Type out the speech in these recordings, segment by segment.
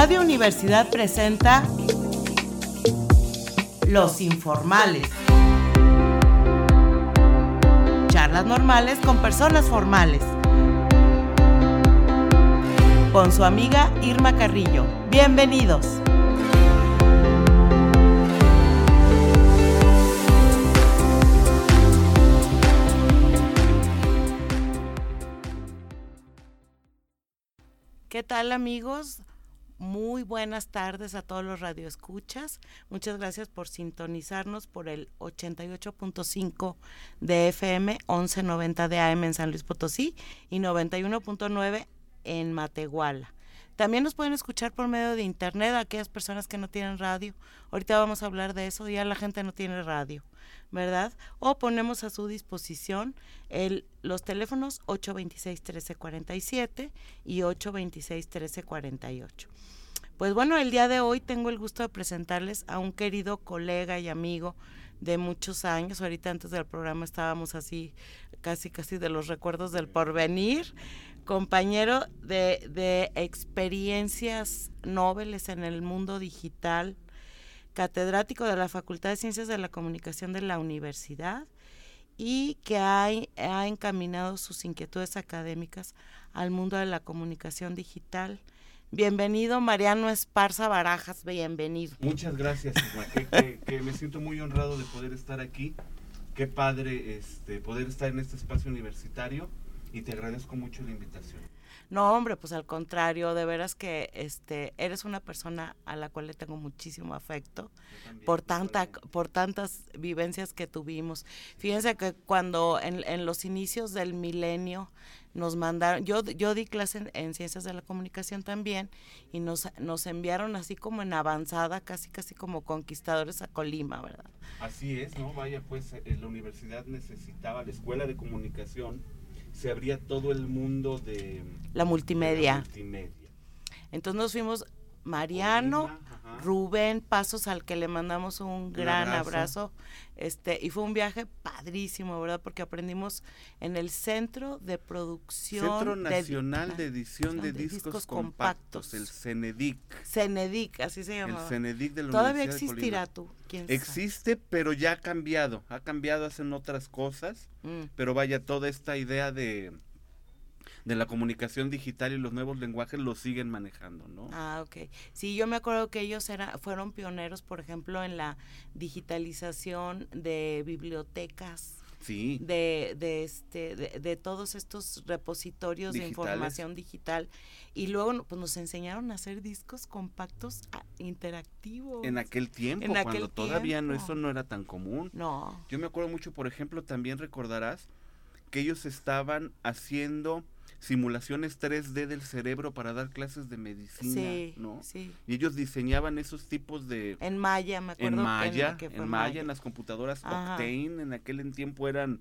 Radio Universidad presenta Los Informales. Charlas normales con personas formales. Con su amiga Irma Carrillo. Bienvenidos. ¿Qué tal amigos? Muy buenas tardes a todos los radioescuchas. Muchas gracias por sintonizarnos por el 88.5 de FM, 1190 de AM en San Luis Potosí y 91.9 en Matehuala. También nos pueden escuchar por medio de internet aquellas personas que no tienen radio. Ahorita vamos a hablar de eso, ya la gente no tiene radio. ¿verdad? O ponemos a su disposición el, los teléfonos 826-1347 y 826-1348. Pues bueno, el día de hoy tengo el gusto de presentarles a un querido colega y amigo de muchos años. Ahorita antes del programa estábamos así, casi, casi de los recuerdos del porvenir. Compañero de, de experiencias nobles en el mundo digital, catedrático de la Facultad de Ciencias de la Comunicación de la Universidad y que ha, ha encaminado sus inquietudes académicas al mundo de la comunicación digital. Bienvenido Mariano Esparza Barajas, bienvenido. Muchas gracias, que, que, me siento muy honrado de poder estar aquí. Qué padre este, poder estar en este espacio universitario y te agradezco mucho la invitación. No, hombre, pues al contrario, de veras que este eres una persona a la cual le tengo muchísimo afecto por tanta por tantas vivencias que tuvimos. Fíjense que cuando en, en los inicios del milenio nos mandaron, yo, yo di clase en, ciencias de la comunicación también y nos, nos enviaron así como en avanzada, casi casi como conquistadores a Colima, ¿verdad? Así es, ¿no? Vaya, pues eh, la universidad necesitaba, la escuela de comunicación se abría todo el mundo de la multimedia. Entonces nos fuimos Mariano, Rubén Pasos, al que le mandamos un gran abrazo. Este, y fue un viaje padrísimo, ¿verdad? Porque aprendimos en el Centro de Producción. Centro Nacional de, Edición de, Discos, compactos, el CENEDIC. CENEDIC, así se llama. El CENEDIC de la ¿Todavía existirá tú? Existe, pero ya ha cambiado. Ha cambiado, hacen otras cosas. Mm. Pero vaya, toda esta idea de de la comunicación digital y los nuevos lenguajes lo siguen manejando, ¿no? Ah, ok. Sí, yo me acuerdo que ellos era, fueron pioneros, por ejemplo, en la digitalización de bibliotecas. Sí. De, de, este, de, todos estos repositorios de información digital. Y luego pues, nos enseñaron a hacer discos compactos ah, interactivos. En aquel tiempo, en cuando aquel todavía no, eso no era tan común. No. Yo me acuerdo mucho, por ejemplo, también recordarás que ellos estaban haciendo simulaciones 3D del cerebro para dar clases de medicina, ¿no? Sí. Y ellos diseñaban esos tipos de... En Maya, me acuerdo. En Maya, en, Maya, en las computadoras Octane, en aquel tiempo eran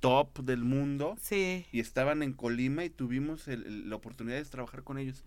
top del mundo. Sí. Y estaban en Colima y tuvimos la oportunidad de trabajar con ellos.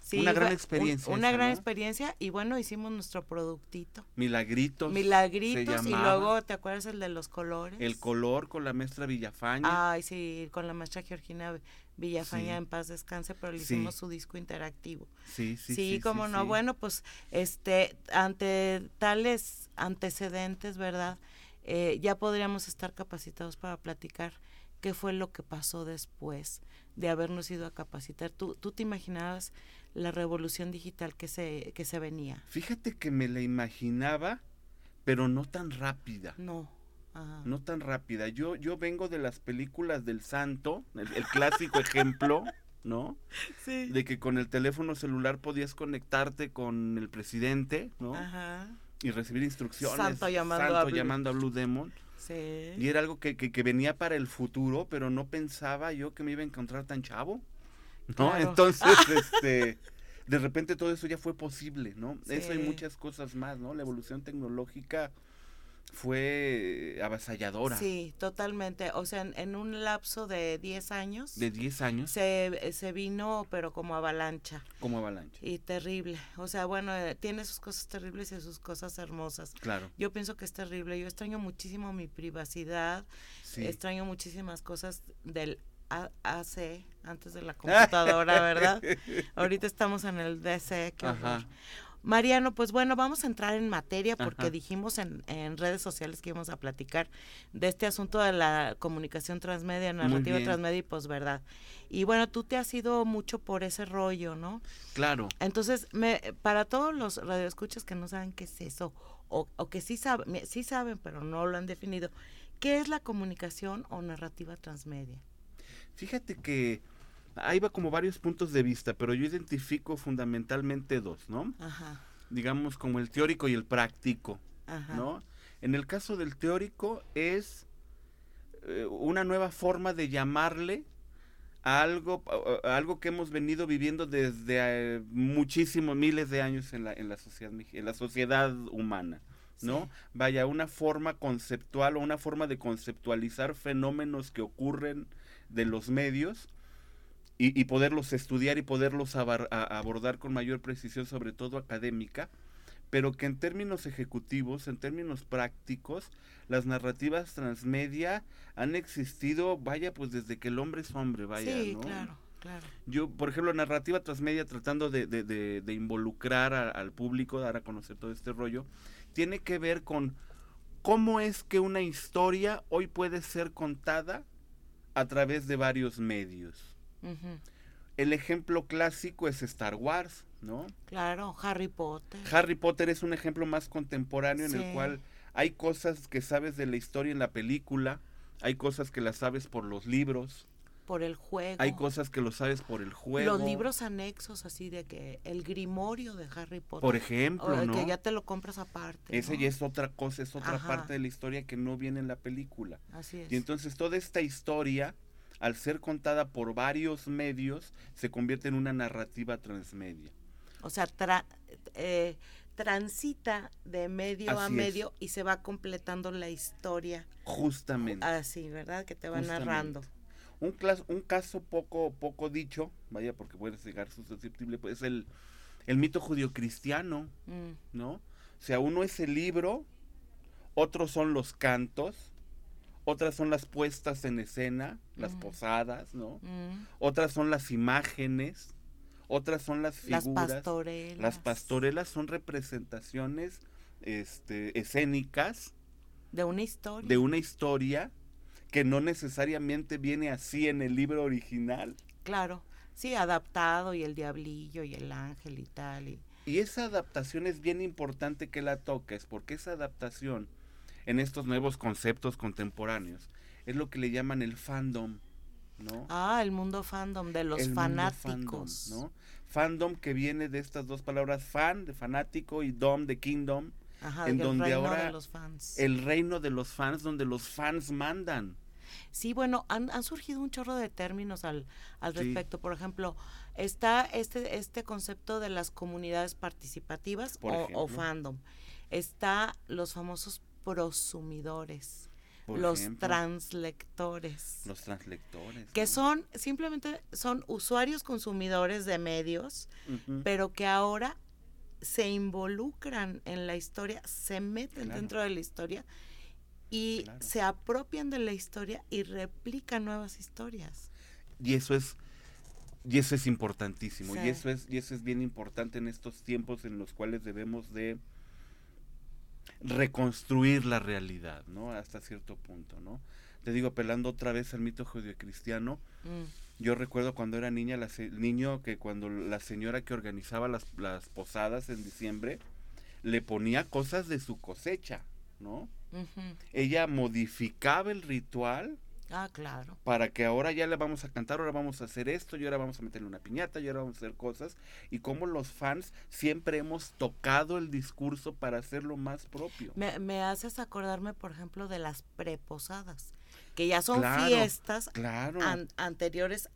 Sí, una gran experiencia. una gran experiencia y bueno, hicimos nuestro productito. Milagritos. Milagritos y luego, ¿te acuerdas el de los colores? El color con la maestra Villafaña. Ay, sí, con la maestra Georgina Villafaña en paz descanse, pero le hicimos su disco interactivo. Sí, sí, sí. Sí, como no. Bueno, pues este ante tales antecedentes, ¿verdad? Eh, ya podríamos estar capacitados para platicar qué fue lo que pasó después de habernos ido a capacitar. ¿Tú, tú te imaginabas la revolución digital que se, que se venía? Fíjate que me la imaginaba, pero no tan rápida. No. No tan rápida. Yo, yo vengo de las películas del santo, el, clásico ejemplo, ¿no? Sí. De que con el teléfono celular podías conectarte con el presidente, ¿no? Ajá. Y recibir instrucciones. Santo llamando, a, Blue. llamando a Blue Demon. Sí. Y era algo que, que, venía para el futuro, pero no pensaba yo que me iba a encontrar tan chavo. ¿No? Entonces, este de repente todo eso ya fue posible, ¿no? Eso y muchas cosas más, ¿no? La evolución tecnológica fue avasalladora. Sí, totalmente. O sea, en, un lapso de 10 años. De 10 años. Se, se, vino, pero como avalancha. Como avalancha. Y terrible. O sea, bueno, eh, tiene sus cosas terribles y sus cosas hermosas. Claro. Yo pienso que es terrible. Yo extraño muchísimo mi privacidad. Sí. Extraño muchísimas cosas del AC, antes de la computadora, ¿verdad? Ahorita estamos en el DC, qué horror. Mariano, pues bueno, vamos a entrar en materia porque dijimos en, en, redes sociales que íbamos a platicar de este asunto de la comunicación transmedia, narrativa transmedia y posverdad. Y bueno, tú te has ido mucho por ese rollo, ¿no? Claro. Entonces, me, para todos los radioescuchas que no saben qué es eso, o, o que sí, saben, sí saben, pero no lo han definido, ¿qué es la comunicación o narrativa transmedia? Fíjate que ahí va como varios puntos de vista, pero yo identifico fundamentalmente dos, ¿no? Ajá. Digamos como el teórico y el práctico, Ajá. ¿no? En el caso del teórico es eh, una nueva forma de llamarle a algo, algo que hemos venido viviendo desde eh, muchísimos miles de años en la, en la, sociedad, en la sociedad humana. ¿no? Vaya, una forma conceptual o una forma de conceptualizar fenómenos que ocurren de los medios y, poderlos estudiar y poderlos abordar con mayor precisión, sobre todo académica, pero que en términos ejecutivos, en términos prácticos, las narrativas transmedia han existido, vaya, pues desde que el hombre es hombre, vaya, sí, claro. Claro. Yo, por ejemplo, narrativa transmedia, tratando de, de, de, involucrar al público, dar a conocer todo este rollo, tiene que ver con cómo es que una historia hoy puede ser contada a través de varios medios. El ejemplo clásico es Star Wars, ¿no? Claro, Harry Potter. Harry Potter es un ejemplo más contemporáneo en el cual hay cosas que sabes de la historia en la película, hay cosas que las sabes por los libros. Por el juego. Hay cosas que lo sabes por el juego. Los libros anexos, así de que el grimorio de Harry Potter. Por ejemplo, ¿no? Que ya te lo compras aparte. Ese ya es otra cosa, es otra parte de la historia que no viene en la película. Así es. Y entonces toda esta historia al ser contada por varios medios, se convierte en una narrativa transmedia. O sea, eh, transita de medio a medio y se va completando la historia. Justamente. Así, ¿verdad? Que te va narrando. Un, un caso poco, poco dicho, vaya, porque puede llegar susceptible, pues el, el mito judío-cristiano, mm. ¿no? O sea, uno es el libro, otros son los cantos, otras son las puestas en escena, las mm. posadas, ¿no? Mm. Otras son las imágenes, otras son las figuras. Las pastorelas. Las pastorelas son representaciones este, escénicas. De una historia. De una historia que no necesariamente viene así en el libro original. Claro, sí, adaptado y el diablillo y el ángel y tal. Y, y esa adaptación es bien importante que la toques, porque esa adaptación en estos nuevos conceptos contemporáneos. Es lo que le llaman el fandom, ¿no? Ah, el mundo fandom, de los fanáticos. fandom, ¿no? Fandom que viene de estas dos palabras, fan, de fanático, y dom, de kingdom. Ajá, en donde reino ahora de los fans. el reino de los fans, donde los fans mandan. Sí, bueno, han, surgido un chorro de términos al, al respecto. Por ejemplo, está este, este concepto de las comunidades participativas o, o, fandom. Está los famosos prosumidores. los translectores. Los translectores. Que son, simplemente son usuarios consumidores de medios, pero que ahora se involucran en la historia, se meten dentro de la historia y se apropian de la historia y replican nuevas historias. Y eso es y eso es importantísimo y eso es y eso es bien importante en estos tiempos en los cuales debemos de reconstruir la realidad, ¿no? Hasta cierto punto, ¿no? Te digo, apelando otra vez al mito judio-cristiano, mm. yo recuerdo cuando era niña, la niño, que cuando la señora que organizaba las, las, posadas en diciembre, le ponía cosas de su cosecha, ¿no? Ella modificaba el ritual Ah, claro. Para que ahora ya le vamos a cantar, ahora vamos a hacer esto, y ahora vamos a meterle una piñata, y ahora vamos a hacer cosas. Y como los fans siempre hemos tocado el discurso para hacerlo más propio. Me, haces acordarme, por ejemplo, de las preposadas, que ya son fiestas anteriores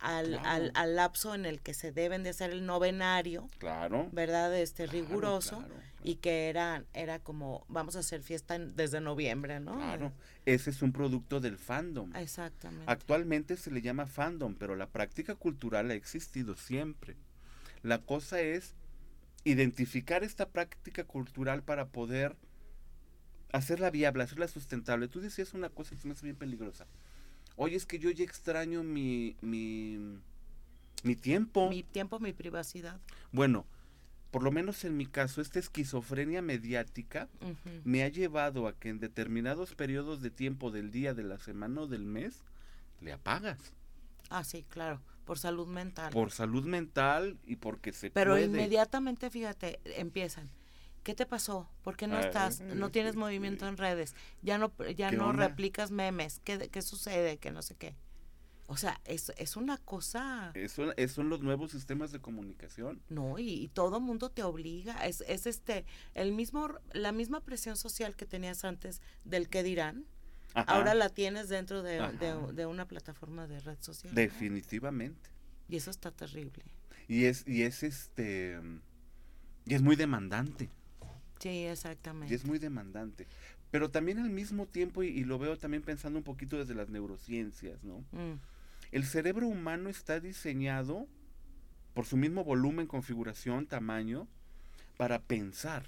al, al, al, lapso en el que se deben de hacer el novenario, claro, ¿verdad? Este riguroso y que era era como vamos a hacer fiesta desde noviembre, ¿no? Claro, ese es un producto del fandom. Exactamente. Actualmente se le llama fandom, pero la práctica cultural ha existido siempre. La cosa es identificar esta práctica cultural para poder hacerla viable, hacerla sustentable. Tú decías una cosa que me hace bien peligrosa Oye, es que yo ya extraño mi, mi, mi tiempo. Mi tiempo, mi privacidad. Bueno, por lo menos en mi caso, esta esquizofrenia mediática me ha llevado a que en determinados periodos de tiempo del día, de la semana o del mes, le apagas. Ah, sí, claro, por salud mental. Por salud mental y porque se Pero inmediatamente, fíjate, empiezan. ¿Qué te pasó? ¿Por qué no ah, estás? No eh, tienes movimiento en redes. Ya no ya no replicas memes. ¿Qué, ¿Qué sucede? Que no sé qué. O sea, es, es una cosa... Eso, son los nuevos sistemas de comunicación. No, y, todo mundo te obliga. Es, es este, el mismo, la misma presión social que tenías antes del que dirán, ahora la tienes dentro de, una plataforma de red social. Definitivamente. Y eso está terrible. Y es, y es este, y es muy demandante. Sí, exactamente. Y es muy demandante. Pero también al mismo tiempo, y, lo veo también pensando un poquito desde las neurociencias, ¿no? Mm. El cerebro humano está diseñado por su mismo volumen, configuración, tamaño, para pensar,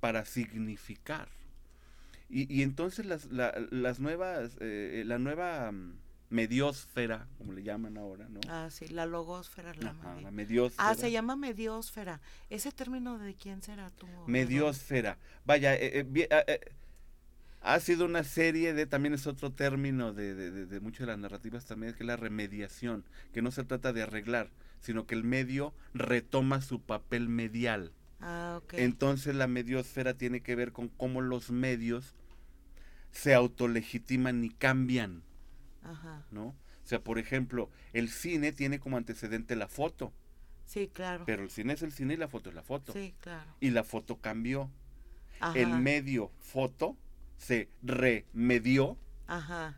para significar. Y, entonces las, las nuevas, eh, la nueva mm, mediosfera, como le llaman ahora, ¿no? Ah, sí, la logosfera. La, la mediosfera. Ah, se llama mediosfera. ¿Ese término de quién será tú? Mediosfera. Vaya, eh, eh, ha sido una serie de, también es otro término de, de, de, muchas de las narrativas también, que es la remediación, que no se trata de arreglar, sino que el medio retoma su papel medial. Ah, Entonces la mediosfera tiene que ver con cómo los medios se autolegitiman y cambian. Ajá. ¿No? O sea, por ejemplo, el cine tiene como antecedente la foto. Sí, claro. Pero el cine es el cine y la foto es la foto. Sí, claro. Y la foto cambió. El medio foto se remedió,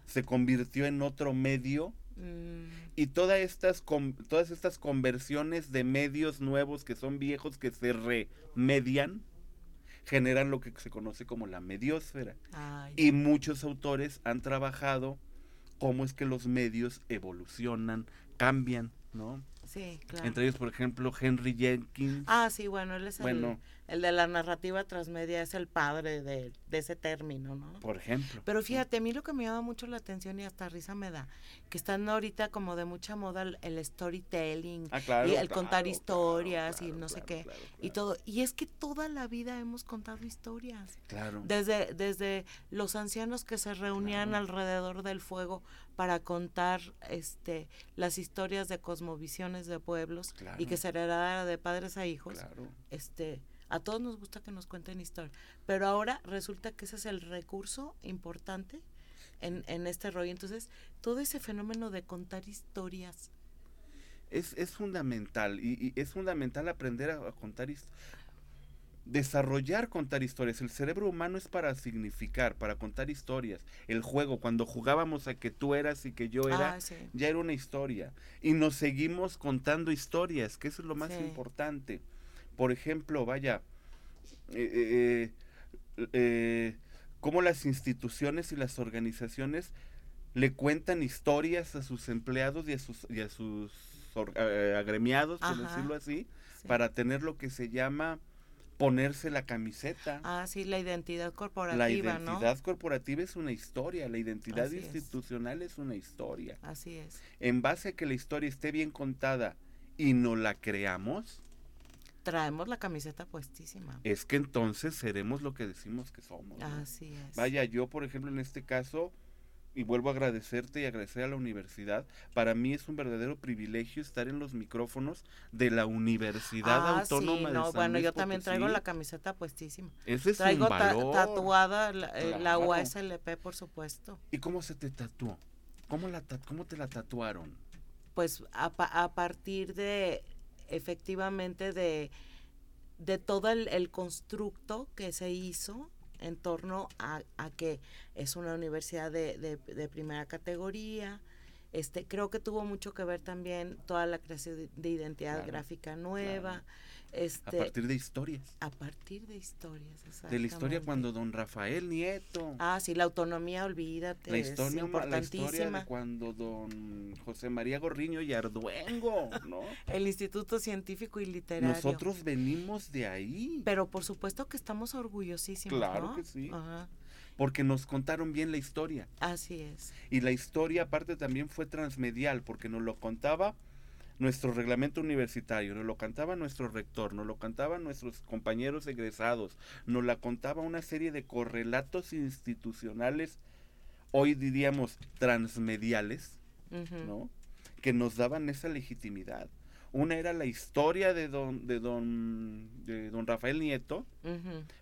se convirtió en otro medio. Mm. Y todas estas, todas estas conversiones de medios nuevos que son viejos, que se remedian, generan lo que se conoce como la mediosfera. y muchos autores han trabajado cómo es que los medios evolucionan, cambian, ¿no? Sí, claro. Entre ellos, por ejemplo, Henry Jenkins. Ah, sí, bueno, él es el, el, de la narrativa transmedia, es el padre de, ese término, ¿no? Por ejemplo. Pero fíjate, a mí lo que me llama mucho la atención y hasta risa me da, que están ahorita como de mucha moda el, storytelling, ah, y el contar historias y no sé qué, y todo. Y es que toda la vida hemos contado historias. Claro. Desde, desde los ancianos que se reunían alrededor del fuego para contar este las historias de cosmovisiones de pueblos y que se heredara de padres a hijos. Este, a todos nos gusta que nos cuenten historias, pero ahora resulta que ese es el recurso importante en, en este rollo. Entonces, todo ese fenómeno de contar historias es, es fundamental y, es fundamental aprender a, a contar historias desarrollar contar historias. El cerebro humano es para significar, para contar historias. El juego, cuando jugábamos a que tú eras y que yo era, ah, ya era una historia. Y nos seguimos contando historias, que eso es lo más importante. Por ejemplo, vaya, eh, eh, eh, cómo las instituciones y las organizaciones le cuentan historias a sus empleados y a sus, y a sus agremiados, por decirlo así, para tener lo que se llama ponerse la camiseta. Ah, sí, la identidad corporativa. La identidad corporativa es una historia, la identidad institucional es. una historia. Así es. En base a que la historia esté bien contada y no la creamos, traemos la camiseta puestísima. Es que entonces seremos lo que decimos que somos. Así es. Vaya, yo por ejemplo en este caso y vuelvo a agradecerte y agradecer a la universidad. Para mí es un verdadero privilegio estar en los micrófonos de la Universidad ah, Autónoma sí, no, Bueno, yo también traigo la camiseta puestísima. Ese es traigo un valor. tatuada la, eh, USLP, por supuesto. ¿Y cómo se te tatuó? ¿Cómo, la, cómo te la tatuaron? Pues a, a partir de, efectivamente, de, de todo el, el constructo que se hizo en torno a, que es una universidad de, de, primera categoría. Este, creo que tuvo mucho que ver también toda la creación de, identidad gráfica nueva. Este, a partir de historias. A partir de historias, De la historia cuando don Rafael Nieto. Ah, sí, la autonomía, olvídate. La historia, es importantísima. La historia de cuando don José María Gorriño y Arduengo, ¿no? El Instituto Científico y Literario. Nosotros venimos de ahí. Pero por supuesto que estamos orgullosísimos, Claro que sí. Ajá. Porque nos contaron bien la historia. Así es. Y la historia aparte también fue transmedial, porque nos lo contaba nuestro reglamento universitario, nos lo cantaba nuestro rector, nos lo cantaban nuestros compañeros egresados, nos la contaba una serie de correlatos institucionales, hoy diríamos transmediales, ¿no? Que nos daban esa legitimidad. Una era la historia de don, de don, de don Rafael Nieto,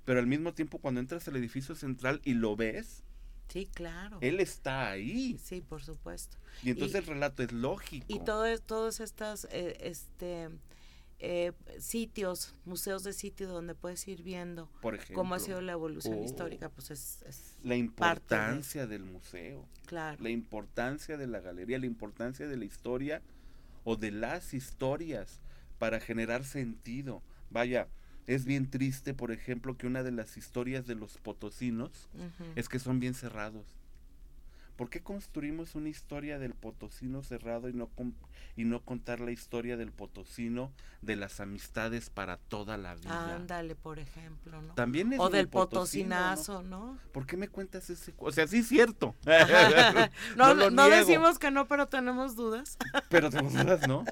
pero al mismo tiempo cuando entras al edificio central y lo ves, Sí, claro. Él está ahí. Sí, por supuesto. Y entonces el relato es lógico. Y todo, todos estos eh, este, eh, sitios, museos de sitio donde puedes ir viendo cómo ha sido la evolución oh. histórica, pues es... la importancia del museo. Claro. La importancia de la galería, la importancia de la historia o de las historias para generar sentido. Vaya, es bien triste, por ejemplo, que una de las historias de los potosinos es que son bien cerrados. ¿Por qué construimos una historia del potosino cerrado y no, y no contar la historia del potosino de las amistades para toda la vida? Ándale, por ejemplo, ¿no? También es o del potosinazo, ¿no? ¿Por qué me cuentas ese? O sea, sí es cierto. no, no decimos que no, pero tenemos dudas. pero tenemos dudas, ¿no?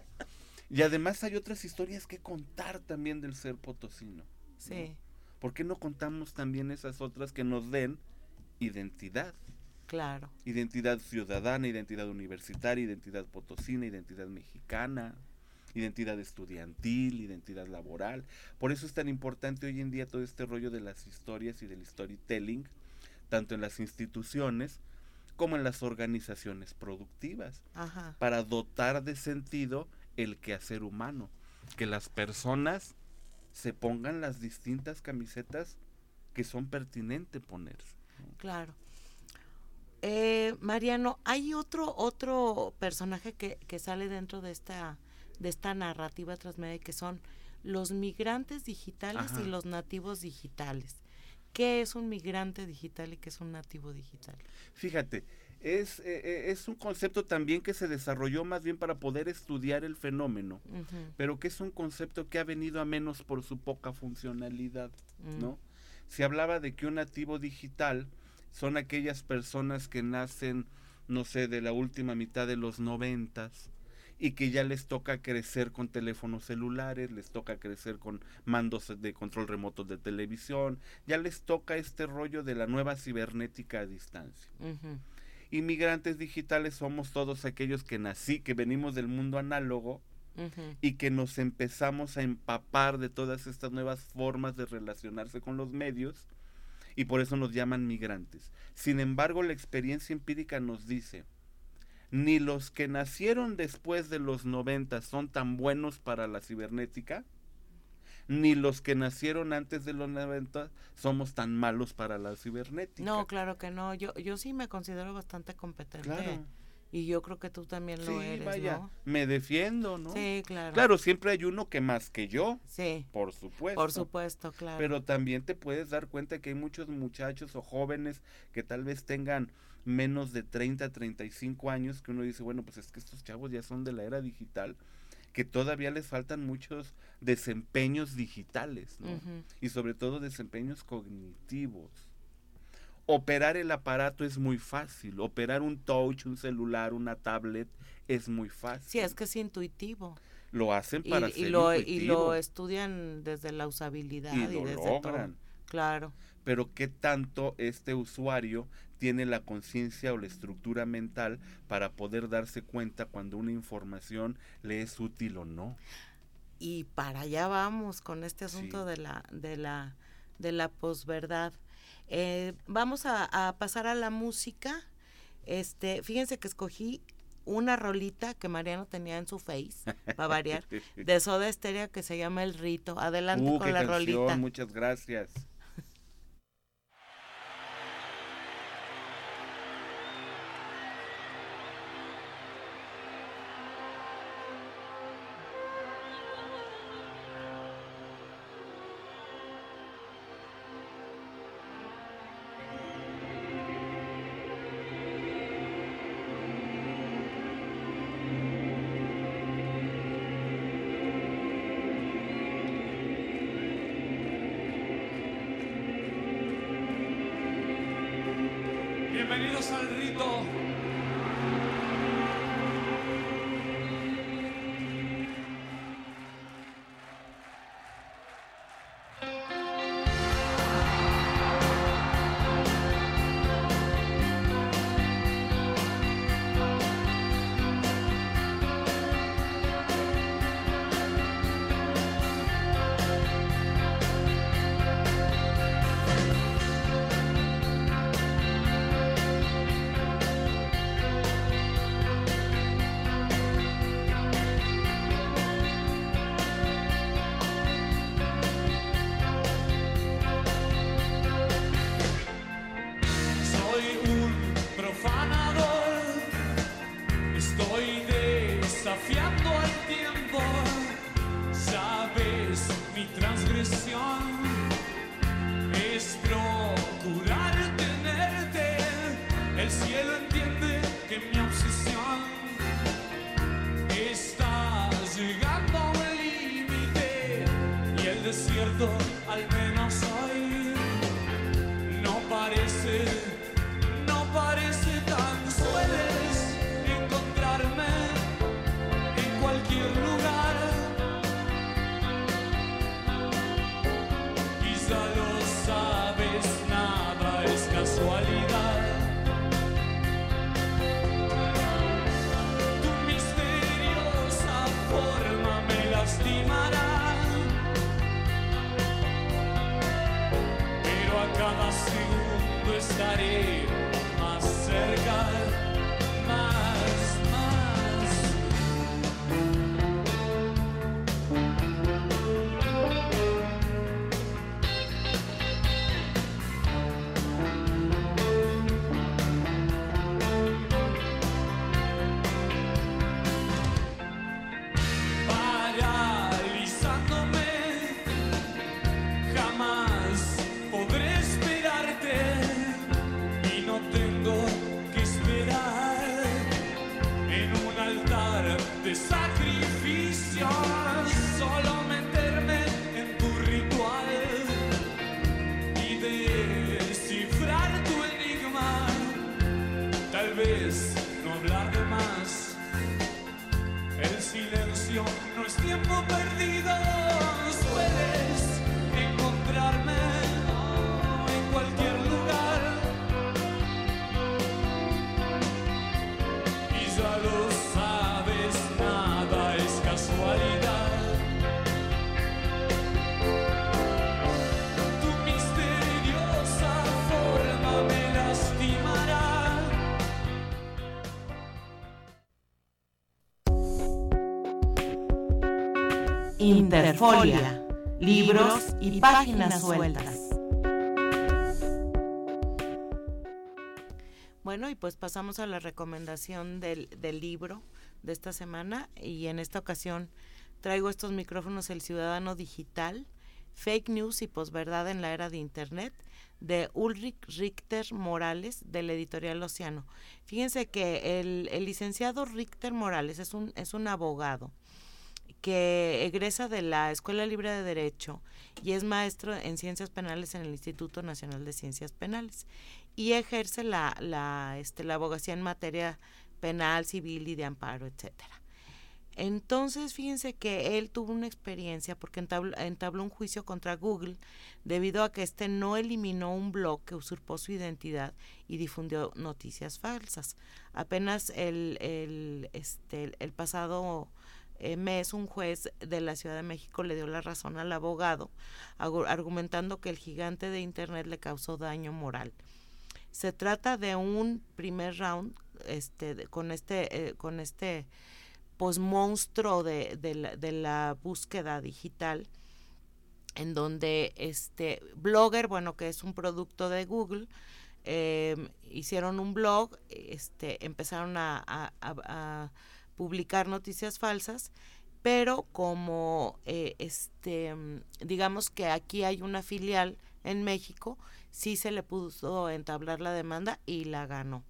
Y además hay otras historias que contar también del ser potosino. Sí. ¿Por qué no contamos también esas otras que nos den identidad? Claro. Identidad ciudadana, identidad universitaria, identidad potosina, identidad mexicana, identidad estudiantil, identidad laboral. Por eso es tan importante hoy en día todo este rollo de las historias y del storytelling, tanto en las instituciones como en las organizaciones productivas, Ajá. para dotar de sentido el quehacer humano, que las personas se pongan las distintas camisetas que son pertinentes ponerse. Claro. Eh, Mariano, hay otro otro personaje que, que, sale dentro de esta de esta narrativa transmedia que son los migrantes digitales y los nativos digitales. ¿Qué es un migrante digital y qué es un nativo digital? Fíjate, es, eh, eh, es un concepto también que se desarrolló más bien para poder estudiar el fenómeno, pero que es un concepto que ha venido a menos por su poca funcionalidad, ¿no? Mm. Se hablaba de que un nativo digital son aquellas personas que nacen, no sé, de la última mitad de los noventas, y que ya les toca crecer con teléfonos celulares, les toca crecer con mandos de control remoto de televisión, ya les toca este rollo de la nueva cibernética a distancia. Inmigrantes digitales somos todos aquellos que nací, que venimos del mundo análogo y que nos empezamos a empapar de todas estas nuevas formas de relacionarse con los medios y por eso nos llaman migrantes. Sin embargo, la experiencia empírica nos dice, ni los que nacieron después de los 90 son tan buenos para la cibernética, ni los que nacieron antes de los 90 somos tan malos para la cibernética. No, claro que no. Yo, yo sí me considero bastante competente. Claro. Y yo creo que tú también lo eres, vaya, me defiendo, ¿no? Sí, claro. Claro, siempre hay uno que más que yo. Sí. Por supuesto. Por supuesto, claro. Pero también te puedes dar cuenta que hay muchos muchachos o jóvenes que tal vez tengan menos de 30, 35 años que uno dice, bueno, pues es que estos chavos ya son de la era digital que todavía les faltan muchos desempeños digitales, ¿no? Y sobre todo desempeños cognitivos. Operar el aparato es muy fácil, operar un touch, un celular, una tablet es muy fácil. Sí, es que es intuitivo. Lo hacen para y, ser lo, Y lo estudian desde la usabilidad y, lo desde logran. Claro. Pero qué tanto este usuario tiene la conciencia o la estructura mental para poder darse cuenta cuando una información le es útil o no. Y para allá vamos con este asunto de la de la de la posverdad. Eh, vamos a, pasar a la música. Este, fíjense que escogí una rolita que Mariano tenía en su face, para variar, de Soda Stereo que se llama El Rito. Adelante uh, con la rolita. Muchas gracias. estarei. de sacrificio, solo meterme en tu ritual y descifrar tu enigma, tal vez no hablar de más, el silencio no es tiempo perdido. Interfolia, libros y páginas sueltas. Bueno, y pues pasamos a la recomendación del, del, libro de esta semana y en esta ocasión traigo estos micrófonos El Ciudadano Digital, Fake News y Posverdad en la Era de Internet de Ulrich Richter Morales del editorial Océano. Fíjense que el, el licenciado Richter Morales es un, es un abogado que egresa de la Escuela Libre de Derecho y es maestro en Ciencias Penales en el Instituto Nacional de Ciencias Penales y ejerce la, la, este, la abogacía en materia penal, civil y de amparo, etcétera. Entonces, fíjense que él tuvo una experiencia porque entabló, un juicio contra Google debido a que éste no eliminó un blog que usurpó su identidad y difundió noticias falsas. Apenas el, el, este, el pasado mes un juez de la Ciudad de México le dio la razón al abogado, argumentando que el gigante de Internet le causó daño moral. Se trata de un primer round este, con este, eh, con este pues, monstruo de, de, la, búsqueda digital en donde este Blogger, bueno, que es un producto de Google, em, hicieron un blog, este, empezaron a publicar noticias falsas, pero como eh, este digamos que aquí hay una filial en México, sí se le pudo entablar la demanda y la ganó.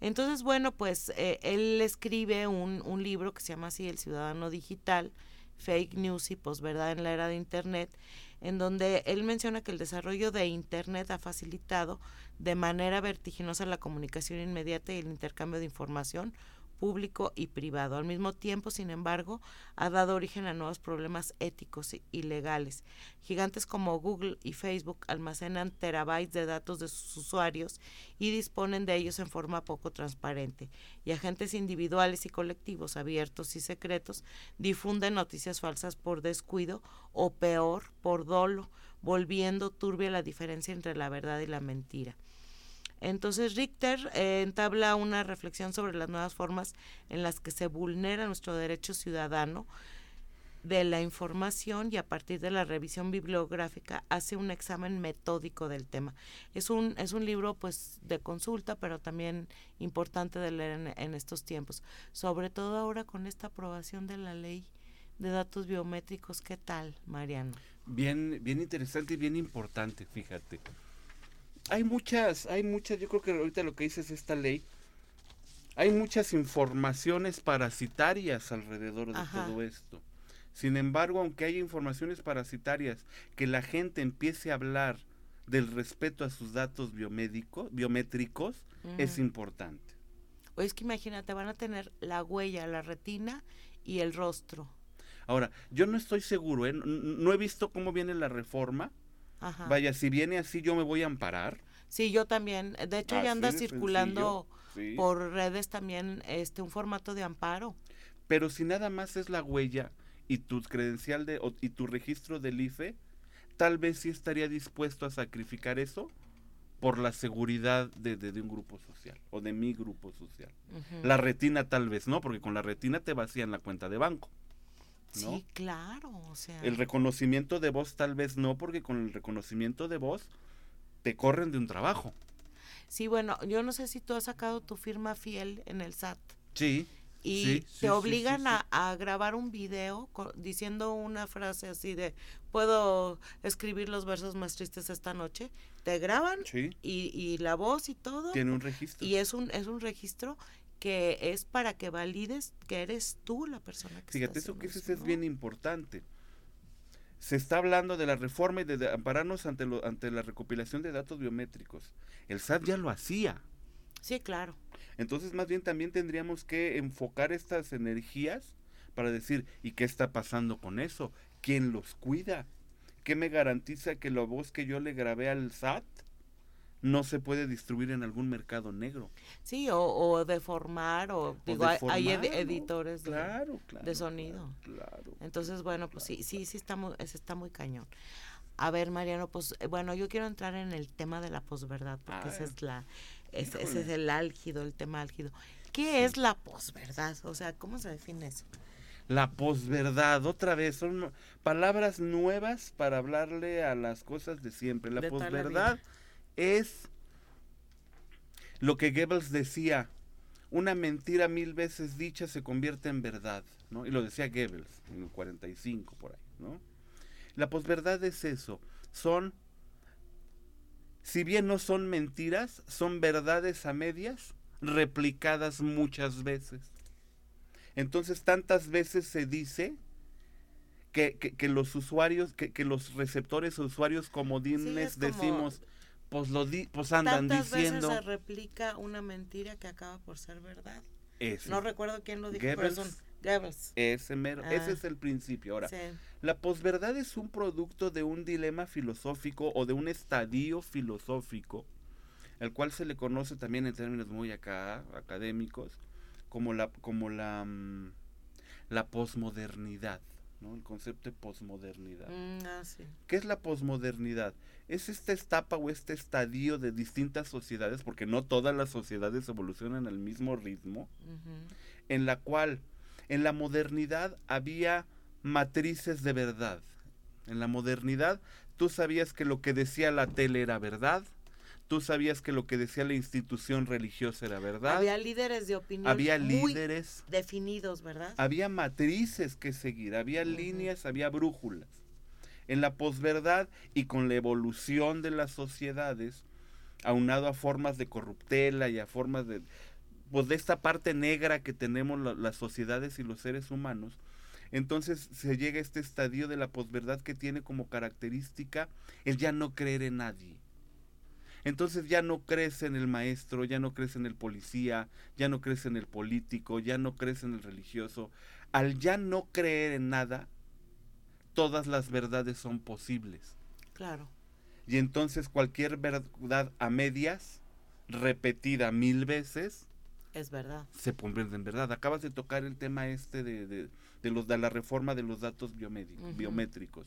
Entonces, bueno, pues eh, él escribe un, un, libro que se llama así El Ciudadano Digital, fake news y posverdad en la era de Internet, en donde él menciona que el desarrollo de Internet ha facilitado de manera vertiginosa la comunicación inmediata y el intercambio de información público y privado. Al mismo tiempo, sin embargo, ha dado origen a nuevos problemas éticos y legales. Gigantes como Google y Facebook almacenan terabytes de datos de sus usuarios y disponen de ellos en forma poco transparente. Y agentes individuales y colectivos abiertos y secretos difunden noticias falsas por descuido o peor, por dolo, volviendo turbia la diferencia entre la verdad y la mentira. Entonces Richter eh, entabla una reflexión sobre las nuevas formas en las que se vulnera nuestro derecho ciudadano de la información y a partir de la revisión bibliográfica hace un examen metódico del tema. Es un, es un libro pues de consulta, pero también importante de leer en, en estos tiempos, sobre todo ahora con esta aprobación de la ley de datos biométricos. ¿Qué tal, Mariano? Bien, bien interesante y bien importante, fíjate hay muchas, hay muchas, yo creo que ahorita lo que dice es esta ley, hay muchas informaciones parasitarias alrededor de todo esto. Sin embargo, aunque haya informaciones parasitarias, que la gente empiece a hablar del respeto a sus datos biomédicos, biométricos es importante. O es que imagínate, van a tener la huella, la retina y el rostro. Ahora, yo no estoy seguro, ¿eh? no he visto cómo viene la reforma, Vaya, si viene así, yo me voy a amparar. Sí, yo también. De hecho, ya anda circulando por redes también este un formato de amparo. Pero si nada más es la huella y tu credencial de, y tu registro del IFE, tal vez sí estaría dispuesto a sacrificar eso por la seguridad de, de, un grupo social o de mi grupo social. La retina tal vez no, porque con la retina te vacían la cuenta de banco. Sí, claro, o sea. El reconocimiento de voz tal vez no, porque con el reconocimiento de voz te corren de un trabajo. Sí, bueno, yo no sé si tú has sacado tu firma fiel en el SAT. Sí. Y te obligan a, grabar un video diciendo una frase así de, puedo escribir los versos más tristes esta noche. Te graban y, y la voz y todo. Tiene un registro. Y es un, es un registro que es para que valides que eres tú la persona que Fíjate, eso que dices es bien importante. Se está hablando de la reforma y de, ampararnos ante, lo, ante la recopilación de datos biométricos. El SAT ya lo hacía. Sí, claro. Entonces, más bien también tendríamos que enfocar estas energías para decir, ¿y qué está pasando con eso? ¿Quién los cuida? ¿Qué me garantiza que la voz que yo le grabé al SAT no se puede distribuir en algún mercado negro. Sí, o, deformar, o, digo, hay editores de, sonido. Claro, Entonces, bueno, pues sí, sí, sí está muy, está muy cañón. A ver, Mariano, pues eh, bueno, yo quiero entrar en el tema de la posverdad, porque ese es la, ese, es el álgido, el tema álgido. ¿Qué es la posverdad? O sea, ¿cómo se define eso? La posverdad, otra vez, son palabras nuevas para hablarle a las cosas de siempre. La posverdad es lo que Goebbels decía, una mentira mil veces dicha se convierte en verdad, ¿no? Y lo decía Goebbels en el 45 por ahí, ¿no? La posverdad es eso, son, si bien no son mentiras, son verdades a medias replicadas muchas veces. Entonces tantas veces se dice que, que, los usuarios, que, que, los receptores o usuarios comodines decimos, pues lo di, pues andan Tantas diciendo. Veces se replica una mentira que acaba por ser verdad. No recuerdo quién lo dijo, Goebbels. Ese, mero, ese ah. es el principio. Ahora, la posverdad es un producto de un dilema filosófico o de un estadio filosófico, el cual se le conoce también en términos muy acá, académicos, como la, como la, mm, la posmodernidad. El concepto de posmodernidad. Mm, ah, ¿Qué es la posmodernidad? Es esta etapa o este estadio de distintas sociedades, porque no todas las sociedades evolucionan al mismo ritmo, en la cual en la modernidad había matrices de verdad. En la modernidad tú sabías que lo que decía la tele era verdad, tú sabías que lo que decía la institución religiosa era verdad. Había líderes de opinión. Había líderes. Definidos, ¿verdad? Había matrices que seguir, había líneas, había brújulas. En la posverdad y con la evolución de las sociedades, aunado a formas de corruptela y a formas de, pues de esta parte negra que tenemos las sociedades y los seres humanos, Entonces se llega a este estadio de la posverdad que tiene como característica el ya no creer en nadie. Entonces ya no crees en el maestro, ya no crees en el policía, ya no crees en el político, ya no crees en el religioso. Al ya no creer en nada, todas las verdades son posibles. Claro. Y entonces cualquier verdad a medias, repetida mil veces, es verdad. Se convierte en verdad. Acabas de tocar el tema este de, de, los, de la reforma de los datos biométricos.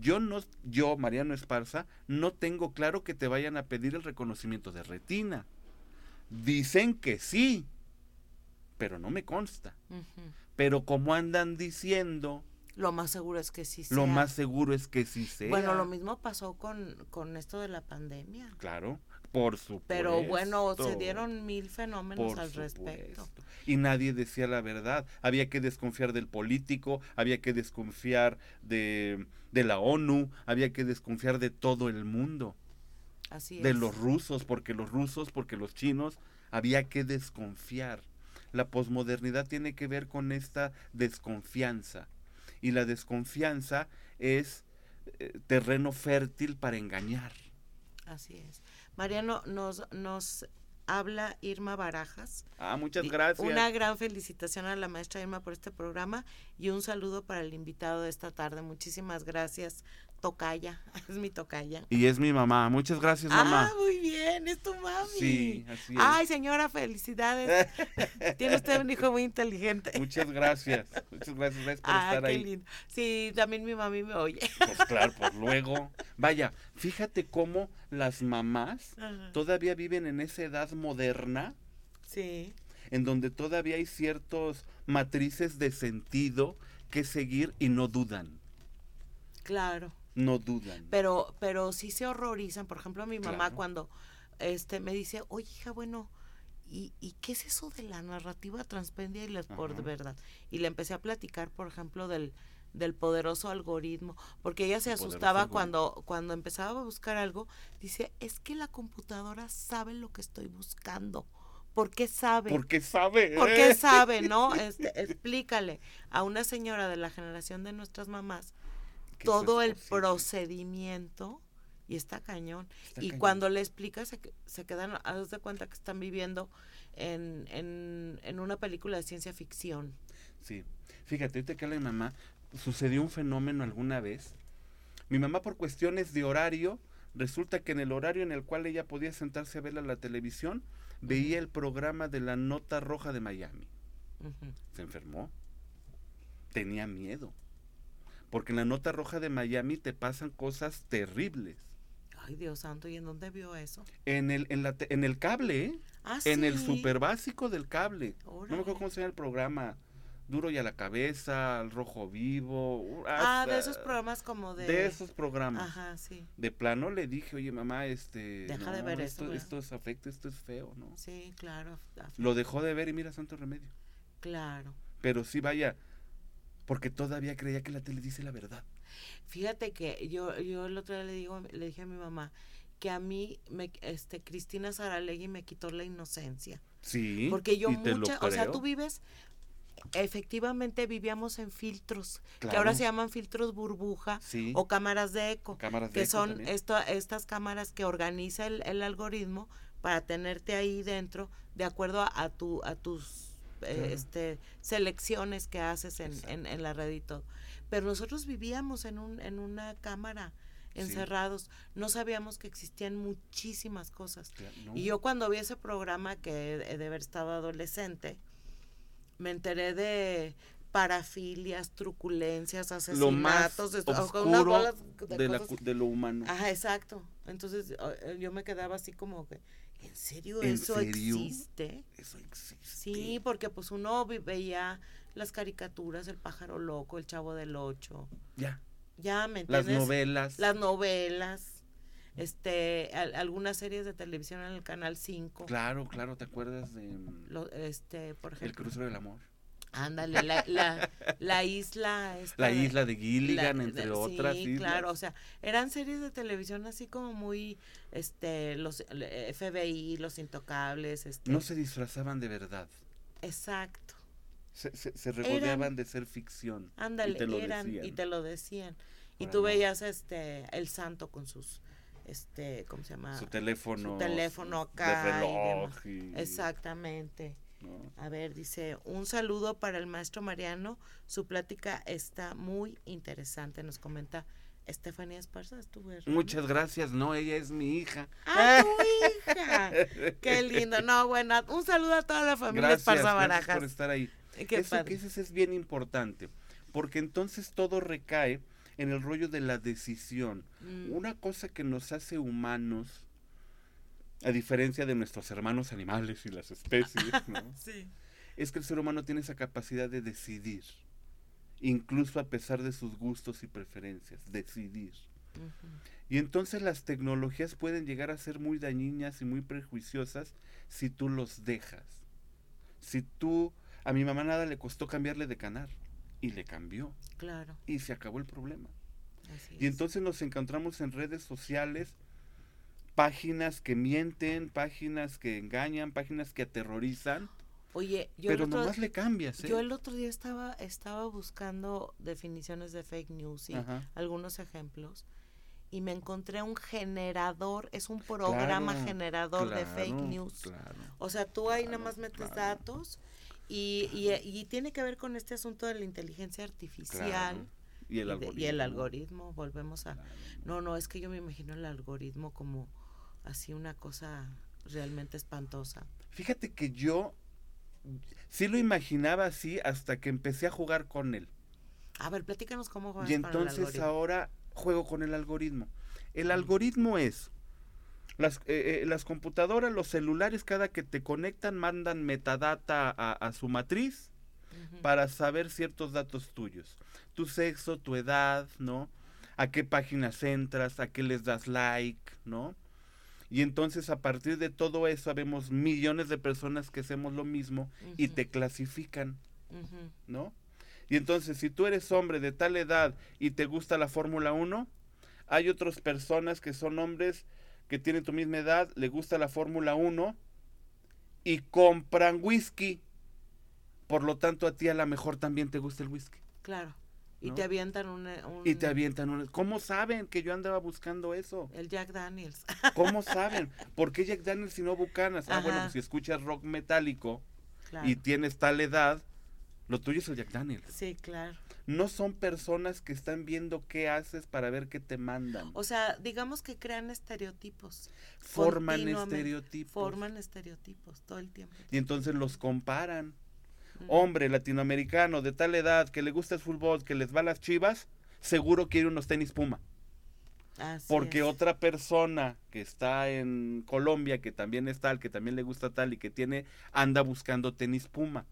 Yo no, yo, Mariano Esparza, no tengo claro que te vayan a pedir el reconocimiento de retina. Dicen que sí, pero no me consta. Pero como andan diciendo, lo más seguro es que sí sea. Lo más seguro es que sí sea. Bueno, lo mismo pasó con, con esto de la pandemia. Claro, por supuesto. Pero bueno, se dieron mil fenómenos al respecto. Y nadie decía la verdad. Había que desconfiar del político, había que desconfiar de, de la ONU, había que desconfiar de todo el mundo. Así de los rusos, porque los rusos, porque los chinos, había que desconfiar. La posmodernidad tiene que ver con esta desconfianza y la desconfianza es eh, terreno fértil para engañar. Así es. Mariano, nos, nos habla Irma Barajas. Ah, muchas gracias. Una gran felicitación a la maestra Irma por este programa y un saludo para el invitado de esta tarde. Muchísimas gracias, tocaya, es mi tocaya. Y es mi mamá, muchas gracias mamá. Ah, muy bien, es tu mami. Sí, así es. Ay, señora, felicidades. Tiene usted un hijo muy inteligente. Muchas gracias, muchas gracias, por ah, estar qué Lindo. Sí, también mi mami me oye. Pues claro, pues luego. Vaya, fíjate cómo las mamás todavía viven en esa edad moderna. Sí. En donde todavía hay ciertos matrices de sentido que seguir y no dudan. Claro no dudan. Pero, pero sí se horrorizan. Por ejemplo, mi mamá cuando este me dice, oye, hija, bueno, ¿y, ¿y qué es eso de la narrativa transpendia y la por verdad? Y le empecé a platicar, por ejemplo, del, del poderoso algoritmo, porque ella se asustaba cuando, cuando empezaba a buscar algo, dice, es que la computadora sabe lo que estoy buscando. ¿Por qué sabe? Porque sabe. ¿Por qué sabe, no? Este, explícale a una señora de la generación de nuestras mamás todo el procedimiento y está cañón. y cuando le explicas, se, se quedan, haz de cuenta que están viviendo en, en, en, una película de ciencia ficción. Sí, fíjate, ahorita que habla mi mamá, sucedió un fenómeno alguna vez. Mi mamá por cuestiones de horario, resulta que en el horario en el cual ella podía sentarse a ver la televisión, veía el programa de la Nota Roja de Miami. Se enfermó. Tenía miedo porque en la nota roja de Miami te pasan cosas terribles. Ay, Dios santo, ¿y en dónde vio eso? En el, en la, en el cable, ¿eh? Ah, en el super básico del cable. No me acuerdo cómo se llama el programa. Duro y a la cabeza, al rojo vivo. ah, de esos programas como de. De esos programas. Ajá, sí. De plano le dije, oye, mamá, este. Deja de ver esto. Esto, es afecto, esto es feo, ¿no? Sí, claro. Lo dejó de ver y mira, santo remedio. Claro. Pero sí, vaya, porque todavía creía que la tele dice la verdad. Fíjate que yo, yo el otro día le digo, le dije a mi mamá que a mí, me, este, Cristina Saralegui me quitó la inocencia. Sí. Porque yo mucha, o sea, tú vives, efectivamente vivíamos en filtros, que ahora se llaman filtros burbuja o cámaras de eco, que son estas cámaras que organiza el, el, algoritmo para tenerte ahí dentro de acuerdo a, tu, a tus este, selecciones que haces en, en, la red y todo. Pero nosotros vivíamos en, un, en una cámara encerrados, no sabíamos que existían muchísimas cosas. Y yo cuando vi ese programa que de haber estado adolescente, me enteré de parafilias, truculencias, asesinatos, lo más de, de, lo humano. Ajá, exacto. Entonces eh, yo me quedaba así como que, ¿En serio eso existe? Eso existe. Sí, porque pues uno veía las caricaturas, el pájaro loco, el chavo del ocho. Ya. Ya, ¿me entiendes? Las novelas. Las novelas. Este, algunas series de televisión en el canal 5. Claro, claro, ¿te acuerdas de mm, Lo, este, por ejemplo? El crucero del amor. Ándale, la, la, la isla. la isla de Gilligan, entre otras. Sí, claro, o sea, eran series de televisión así como muy, este, los FBI, los intocables. Este. No se disfrazaban de verdad. Exacto. se, se, regodeaban de ser ficción. Ándale, y te lo eran decían. y te lo decían. Y tú veías este el santo con sus este, ¿cómo se llama? Su teléfono. Su teléfono acá. Exactamente. A ver, dice, un saludo para el maestro Mariano. Su plática está muy interesante, nos comenta Estefanía Esparza. Muchas gracias, no, ella es mi hija. ¡Ah, tu hija! ¡Qué lindo! No, bueno, un saludo a toda la familia Esparza Barajas. Gracias por estar ahí. Qué eso, que eso es bien importante, porque entonces todo recae en el rollo de la decisión. Mm. Una cosa que nos hace humanos, a diferencia de nuestros hermanos animales y las especies, es que el ser humano tiene esa capacidad de decidir, incluso a pesar de sus gustos y preferencias, decidir. Y entonces las tecnologías pueden llegar a ser muy dañinas y muy prejuiciosas si tú los dejas. Si tú, a mi mamá nada le costó cambiarle de canal y le cambió. Claro. Y se acabó el problema. y entonces nos encontramos en redes sociales páginas que mienten, páginas que engañan, páginas que aterrorizan. Oye, yo pero nomás le cambias. ¿eh? Yo el otro día estaba estaba buscando definiciones de fake news y algunos ejemplos y me encontré un generador, es un programa generador de fake news. o sea, tú ahí nada más metes datos y, y, tiene que ver con este asunto de la inteligencia artificial. Y el, algoritmo. y el algoritmo, volvemos a... No, no, es que yo me imagino el algoritmo como así una cosa realmente espantosa. Fíjate que yo sí lo imaginaba así hasta que empecé a jugar con él. A ver, platícanos cómo juegas Y entonces ahora juego con el algoritmo. El algoritmo es las, eh, eh, las computadoras, los celulares, cada que te conectan, mandan metadata a, su matriz para saber ciertos datos tuyos. Tu sexo, tu edad, ¿no? A qué páginas entras, a qué les das like, ¿no? Y entonces a partir de todo eso habemos millones de personas que hacemos lo mismo y te clasifican, ¿no? Y entonces si tú eres hombre de tal edad y te gusta la Fórmula 1, hay otras personas que son hombres que tienen tu misma edad, le gusta la Fórmula 1 y compran whisky. Por lo tanto, a ti a lo mejor también te gusta el whisky. Claro. Y te avientan un, Y te avientan un... ¿Cómo saben que yo andaba buscando eso? El Jack Daniels. ¿Cócómo saben? ¿Por qué Jack Daniels y no Bucanas? Ah, bueno, pues si escuchas rock metálico y tienes tal edad, lo tuyo es el Jack Daniels. Sí, claro no son personas que están viendo qué haces para ver qué te mandan. O sea, digamos que crean estereotipos. Forman estereotipos. Forman estereotipos todo el tiempo. Y entonces los comparan. Hombre latinoamericano de tal edad que le gusta el fútbol, que les va a las chivas, seguro quiere unos tenis Puma. Porque otra persona que está en Colombia, que también es tal, que también le gusta tal y que tiene, anda buscando tenis Puma.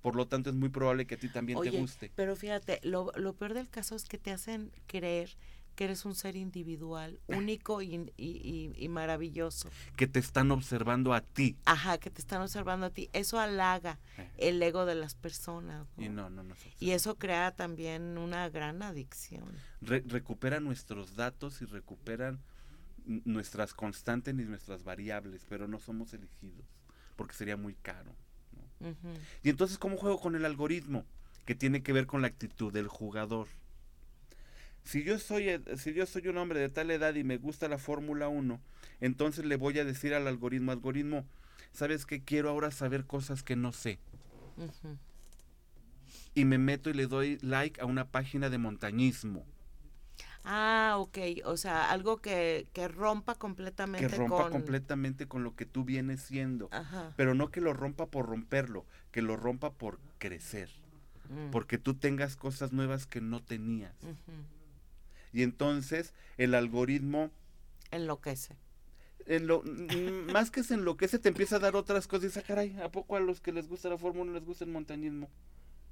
Por lo tanto, es muy probable que a ti también te guste. Pero fíjate, lo, lo, peor del caso es que te hacen creer que eres un ser individual, único y, y, maravilloso. Que te están observando a ti. Ajá, que te están observando a ti. Eso halaga eh. el ego de las personas. Y no, no, no. Y eso crea también una gran adicción. recupera nuestros datos y recuperan nuestras constantes y nuestras variables, pero no somos elegidos, porque sería muy caro. Y entonces, ¿cómo juego con el algoritmo? Que tiene que ver con la actitud del jugador. Si yo soy, eh, si yo soy un hombre de tal edad y me gusta la Fórmula 1, entonces le voy a decir al algoritmo, algoritmo, ¿sabes qué? Quiero ahora saber cosas que no sé. Y me meto y le doy like a una página de montañismo. Ah, ok. O sea, algo que, que rompa completamente Que rompa completamente con lo que tú vienes siendo. Pero no que lo rompa por romperlo, que lo rompa por crecer. Mm. Porque tú tengas cosas nuevas que no tenías. Y entonces el algoritmo... Enloquece. En lo, más que se enloquece, te empieza a dar otras cosas. Y dice, ah, caray, ¿a poco a los que les gusta la fórmula les gusta el montañismo?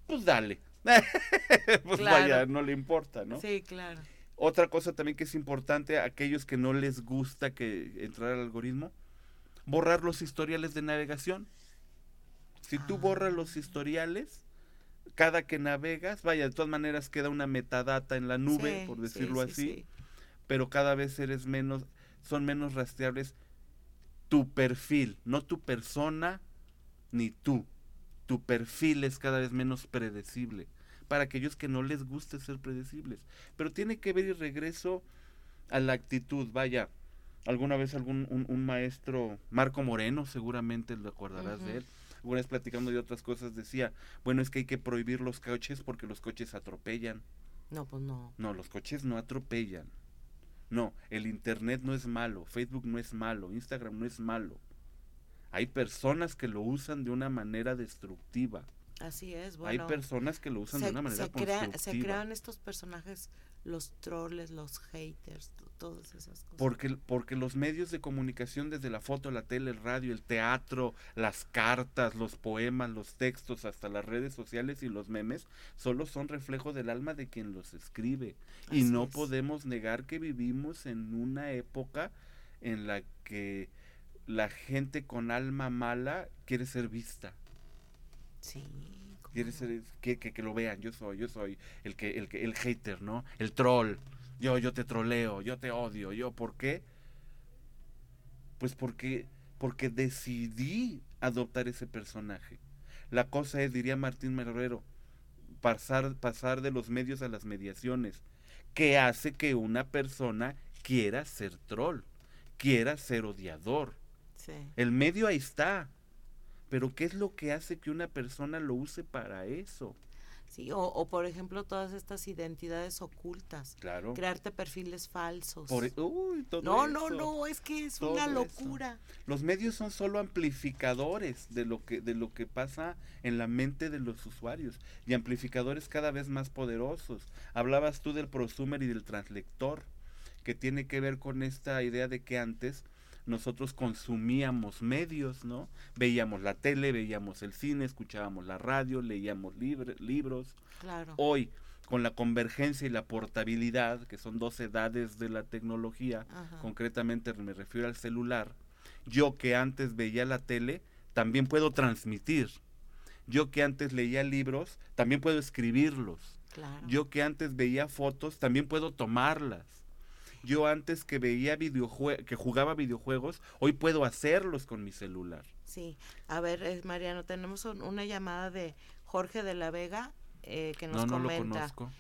Pues dale. pues vaya, no le importa, ¿no? Sí, claro. Otra cosa también que es importante, a aquellos que no les gusta que entrar al algoritmo, borrar los historiales de navegación. Si tú borras los ah. historiales, cada que navegas, vaya, de todas maneras queda una metadata en la nube, por decirlo así, pero cada vez eres menos, son menos rastreables tu perfil, no tu persona ni tú, tu perfil es cada vez menos predecible para aquellos que no les guste ser predecibles. Pero tiene que ver y regreso a la actitud, vaya, alguna vez algún un, maestro, Marco Moreno, seguramente lo acordarás de él, alguna vez platicando de otras cosas decía, bueno, es que hay que prohibir los coches porque los coches atropellan. No, pues no. No, los coches no atropellan. No, el Internet no es malo, Facebook no es malo, Instagram no es malo. Hay personas que lo usan de una manera destructiva. Así es, bueno. Hay personas que lo usan de una manera se se crean estos personajes, los troles, los haters, todas esas cosas. Porque, porque los medios de comunicación, desde la foto, la tele, el radio, el teatro, las cartas, los poemas, los textos, hasta las redes sociales y los memes, solo son reflejo del alma de quien los escribe. y no podemos negar que vivimos en una época en la que la gente con alma mala quiere ser vista. Sí. Quiere ser que, que, lo vean, yo soy, yo soy el que, el que, el hater, ¿no? El troll. Yo, yo te troleo, yo te odio, yo, ¿por qué? Pues porque, porque decidí adoptar ese personaje. La cosa es, diría Martín Marrero, pasar, pasar de los medios a las mediaciones, que hace que una persona quiera ser troll, quiera ser odiador. El medio ahí está. Pero ¿qué es lo que hace que una persona lo use para eso? Sí, o, por ejemplo todas estas identidades ocultas. Claro. Crearte perfiles falsos. E, uy, todo no, no, no, es que es una locura. Los medios son solo amplificadores de lo que de lo que pasa en la mente de los usuarios y amplificadores cada vez más poderosos. Hablabas tú del prosumer y del translector, que tiene que ver con esta idea de que antes nosotros consumíamos medios, ¿no? Veíamos la tele, veíamos el cine, escuchábamos la radio, leíamos libros. Claro. Hoy, con la convergencia y la portabilidad, que son dos edades de la tecnología, concretamente me refiero al celular, yo que antes veía la tele, también puedo transmitir. Yo que antes leía libros, también puedo escribirlos. Yo que antes veía fotos, también puedo tomarlas yo antes que veía videojuegos, que jugaba videojuegos, hoy puedo hacerlos con mi celular. Sí, a ver, Mariano, tenemos una llamada de Jorge de la Vega eh, que nos no, no comenta. Lo conozco.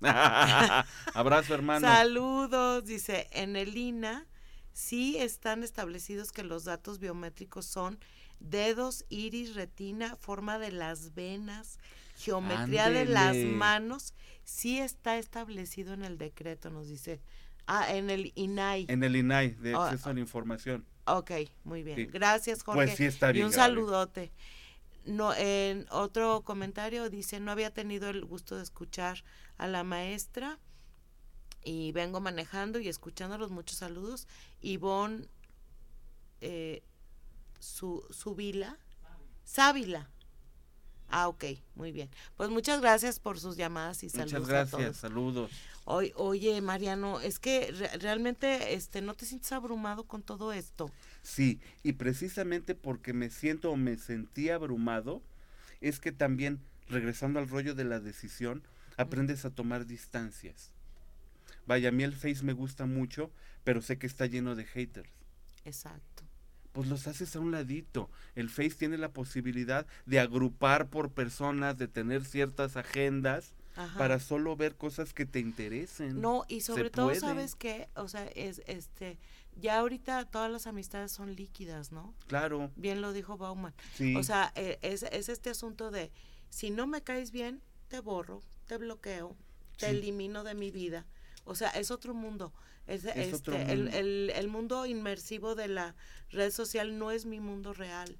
Abrazo, hermano. Saludos, dice, en el INA sí están establecidos que los datos biométricos son dedos, iris, retina, forma de las venas, geometría de las manos, sí está establecido en el decreto, nos dice Ah, en el INAI. En el INAI, de ah, acceso a la información. Ok, muy bien. Gracias, Jorge. Pues sí está bien. Y un saludote. No, en otro comentario dice, no había tenido el gusto de escuchar a la maestra y vengo manejando y escuchando los muchos saludos. Ivonne eh, su, Subila, Sábila. Ah, ok, muy bien. Pues muchas gracias por sus llamadas y saludos. Muchas gracias, saludos oye, Mariano, es que realmente este, no te sientes abrumado con todo esto. Sí, y precisamente porque me siento o me sentí abrumado, es que también, regresando al rollo de la decisión, aprendes a tomar distancias. Vaya, a mí el Face me gusta mucho, pero sé que está lleno de haters. Exacto. Pues los haces a un ladito. El Face tiene la posibilidad de agrupar por personas, de tener ciertas agendas para solo ver cosas que te interesen. No, y sobre todo, ¿sabes qué? O sea, es este ya ahorita todas las amistades son líquidas, ¿no? Claro. Bien lo dijo Bauman. O sea, e, es, es, este asunto de si no me caes bien, te borro, te bloqueo, te elimino de mi vida. O sea, es otro mundo. Es, este, El, el, el mundo inmersivo de la red social no es mi mundo real.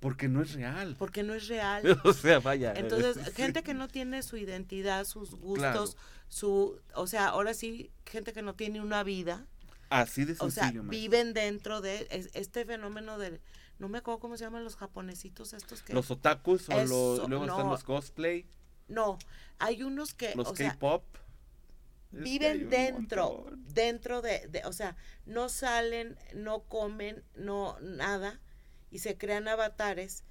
Porque no es real. Porque no es real. o sea, vaya. Entonces, gente que no tiene su identidad, sus gustos, su, o sea, ahora sí, gente que no tiene una vida. Así de sencillo. O sea, viven dentro de este fenómeno de, no me acuerdo cómo se llaman los japonesitos estos que. Los otakus o los, luego están los cosplay. No, hay unos que. Los K-pop. Viven dentro, dentro de, de, o sea, no salen, no comen, no nada y se crean avatares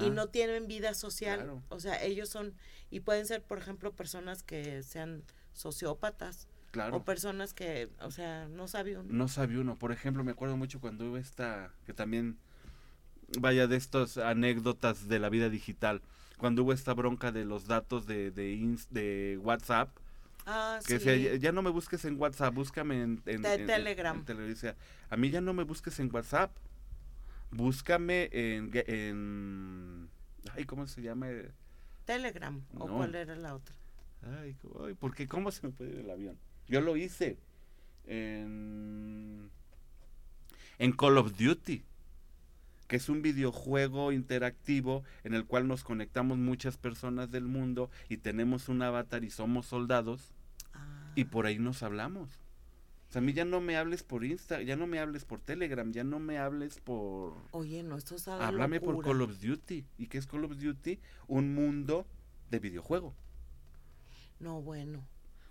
y no tienen vida social. O sea, ellos son, y pueden ser, por ejemplo, personas que sean sociópatas. Claro. O personas que, o sea, no sabe uno. No sabe uno. Por ejemplo, me acuerdo mucho cuando hubo esta, que también vaya, de estas anécdotas de la vida digital. Cuando hubo esta bronca de los datos de, de, de WhatsApp, Ah, que sí. decía, ya no me busques en WhatsApp, búscame en, en- De en- Telegram. en a mí ya no me busques en WhatsApp, búscame en, ay, ¿cómo se llama? Telegram. ¿O cuál era la otra? Ay, ay, ¿por qué? ¿Cómo se me puede ir el avión? Yo lo hice en, en Call of Duty, que es un videojuego interactivo en el cual nos conectamos muchas personas del mundo y tenemos un avatar y somos soldados y por ahí nos hablamos. O sea, a mí ya no me hables por Insta, ya no me hables por Telegram, ya no me hables por... Oye, no, esto de Háblame por. Call of Duty. ¿Y qué es Call of Duty? Un mundo de videojuego. No, bueno.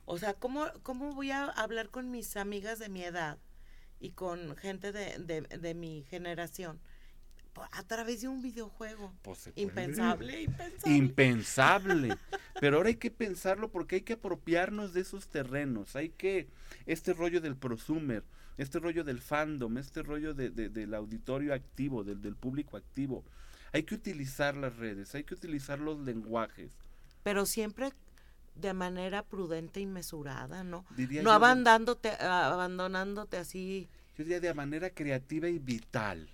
O sea, ¿cómo, ¿cómo voy a hablar con mis amigas de mi edad y con gente de, de, de mi generación? A través de un videojuego. Pues. Impensable, impensable. impensable. Pero ahora hay que pensarlo porque hay que apropiarnos de esos terrenos. Hay que, este rollo del prosumer, este rollo del fandom, este rollo de, de- del auditorio activo, del, del público activo. Hay que utilizar las redes, hay que utilizar los lenguajes. Pero siempre de manera prudente y mesurada, ¿no? Diría No de- abandonándote, abandonándote así Yo diría de manera creativa y vital.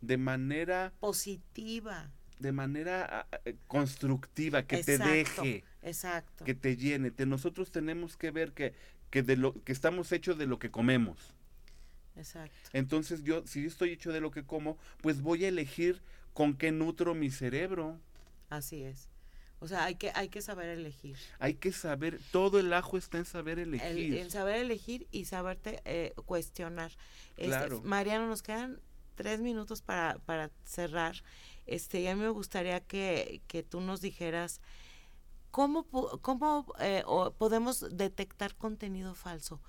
De manera, positiva. de manera ah, ah, constructiva, que te deje. Exacto. que te llene. Te- nosotros tenemos que ver que, que, de lo, que estamos hechos de lo que comemos. Exacto. Entonces yo, si yo estoy hecho de lo que como, pues voy a elegir con qué nutro mi cerebro. Así es. O sea, hay que, hay que saber elegir. Hay que saber, todo el ajo está en saber El, elegir. el saber elegir y saberte eh, cuestionar. Este, Claro. Mariano, nos quedan tres minutos para, para cerrar. Este, y a mí me gustaría que, que tú nos dijeras cómo, cómo eh, o podemos detectar contenido falso.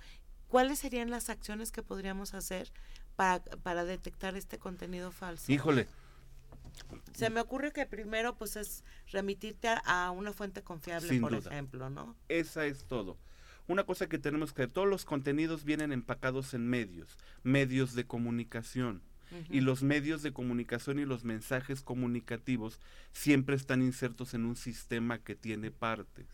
¿Cuáles serían las acciones que podríamos hacer para, para detectar este contenido falso? Híjole, Se me ocurre que primero pues es remitirte a, a una fuente confiable, Sin por duda. ejemplo, ¿no? esa es todo. Una cosa que tenemos que todos los contenidos vienen empacados en medios, medios de comunicación. Y los medios de comunicación y los mensajes comunicativos siempre están insertos en un sistema que tiene partes.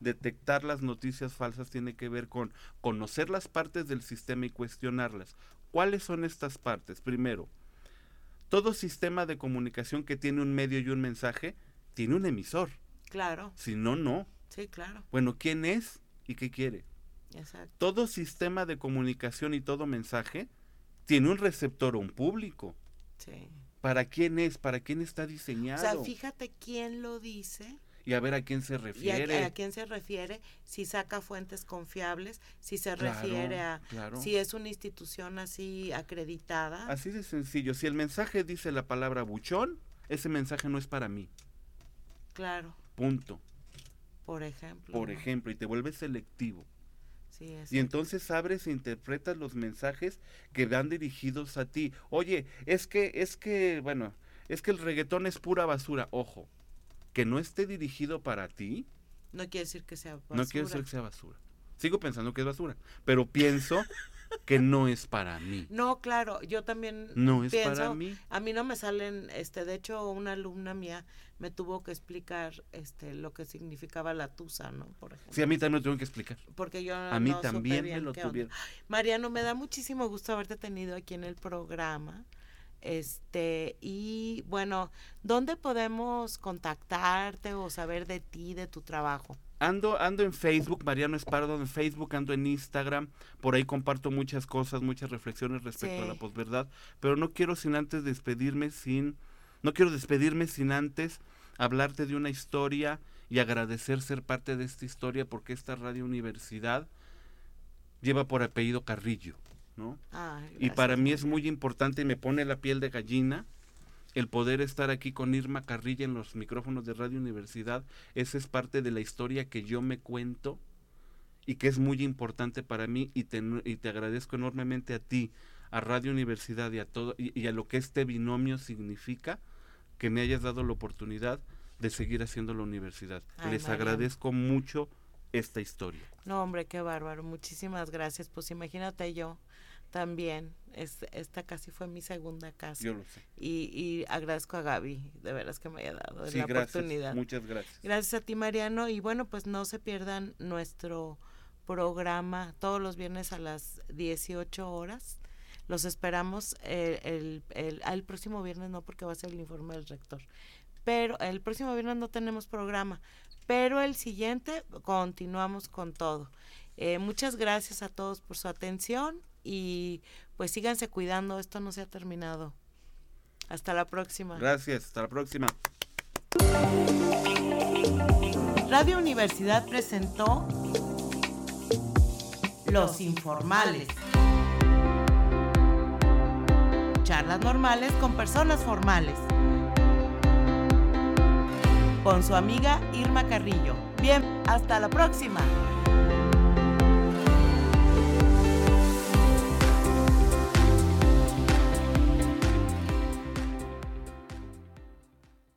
Detectar las noticias falsas tiene que ver con conocer las partes del sistema y cuestionarlas. ¿Cuáles son estas partes? Primero, todo sistema de comunicación que tiene un medio y un mensaje tiene un emisor. Claro, Si no, no. sí, claro, Bueno, ¿quién es y qué quiere? exacto. Todo sistema de comunicación y todo mensaje tiene un receptor o un público. Sí. ¿Para quién es? ¿Para quién está O diseñado? sea, fíjate quién lo dice y a ver a quién se y a, refiere. a quién se refiere, si saca fuentes confiables, si se Claro, refiere a claro. si es una institución así acreditada. Así de sencillo. Si el mensaje dice la palabra buchón, ese mensaje no es para mí. Claro, Punto. por ejemplo. Por ¿no? ejemplo, y te vuelves selectivo. Sí, Y entonces abres e interpretas los mensajes que van dirigidos a ti. Oye, es que, es que, bueno, es que el reggaetón es pura basura. Ojo, que no esté dirigido para ti, no quiere decir que sea basura. no quiere decir que sea basura. Sigo pensando que es basura, pero pienso que no es para mí. No, claro, yo también No es pienso, para mí. a mí no me salen, este, de hecho, una alumna mía me tuvo que explicar, este, lo que significaba la tusa, ¿no? Por ejemplo. Sí, a mí también me lo tuvieron que explicar. Porque yo A mí no supe también me lo qué onda. tuvieron. Mariano, me da muchísimo gusto haberte tenido aquí en el programa. Este, y bueno, ¿dónde podemos contactarte o saber de ti, de tu trabajo? Ando, ando en Facebook, Mariano Espardo en Facebook, ando en Instagram, por ahí comparto muchas cosas, muchas reflexiones respecto a la posverdad, pero no quiero sin antes despedirme sin, no quiero despedirme sin antes hablarte de una historia y agradecer ser parte de esta historia porque esta radio universidad lleva por apellido Carrillo, ¿no? Ay, Y para mí es muy importante y me pone la piel de gallina el poder estar aquí con Irma Carrilla en los micrófonos de Radio Universidad. Esa es parte de la historia que yo me cuento y que es muy importante para mí y te, y te agradezco enormemente a ti, a Radio Universidad y a todo y, y a lo que este binomio significa que me hayas dado la oportunidad de seguir haciendo la universidad. Ay, Les agradezco mucho esta historia. No, hombre, qué bárbaro. Muchísimas gracias. Pues imagínate yo también. esta casi fue mi segunda casa. Yo lo sé. Y, y agradezco a Gaby, de veras que me haya dado la gracias, oportunidad. Muchas gracias. Gracias a ti, Mariano. Y bueno, pues no se pierdan nuestro programa todos los viernes a las 18 horas. Los esperamos el, el, el, próximo viernes, no porque va a ser el informe del rector. Pero el próximo viernes no tenemos programa. Pero el siguiente continuamos con todo. Eh, muchas gracias a todos por su atención y pues síganse cuidando, esto no se ha terminado. Hasta la próxima. Gracias, hasta la próxima. Radio Universidad presentó Los Informales. Charlas normales con personas formales. Con su amiga Irma Carrillo. Bien, hasta la próxima.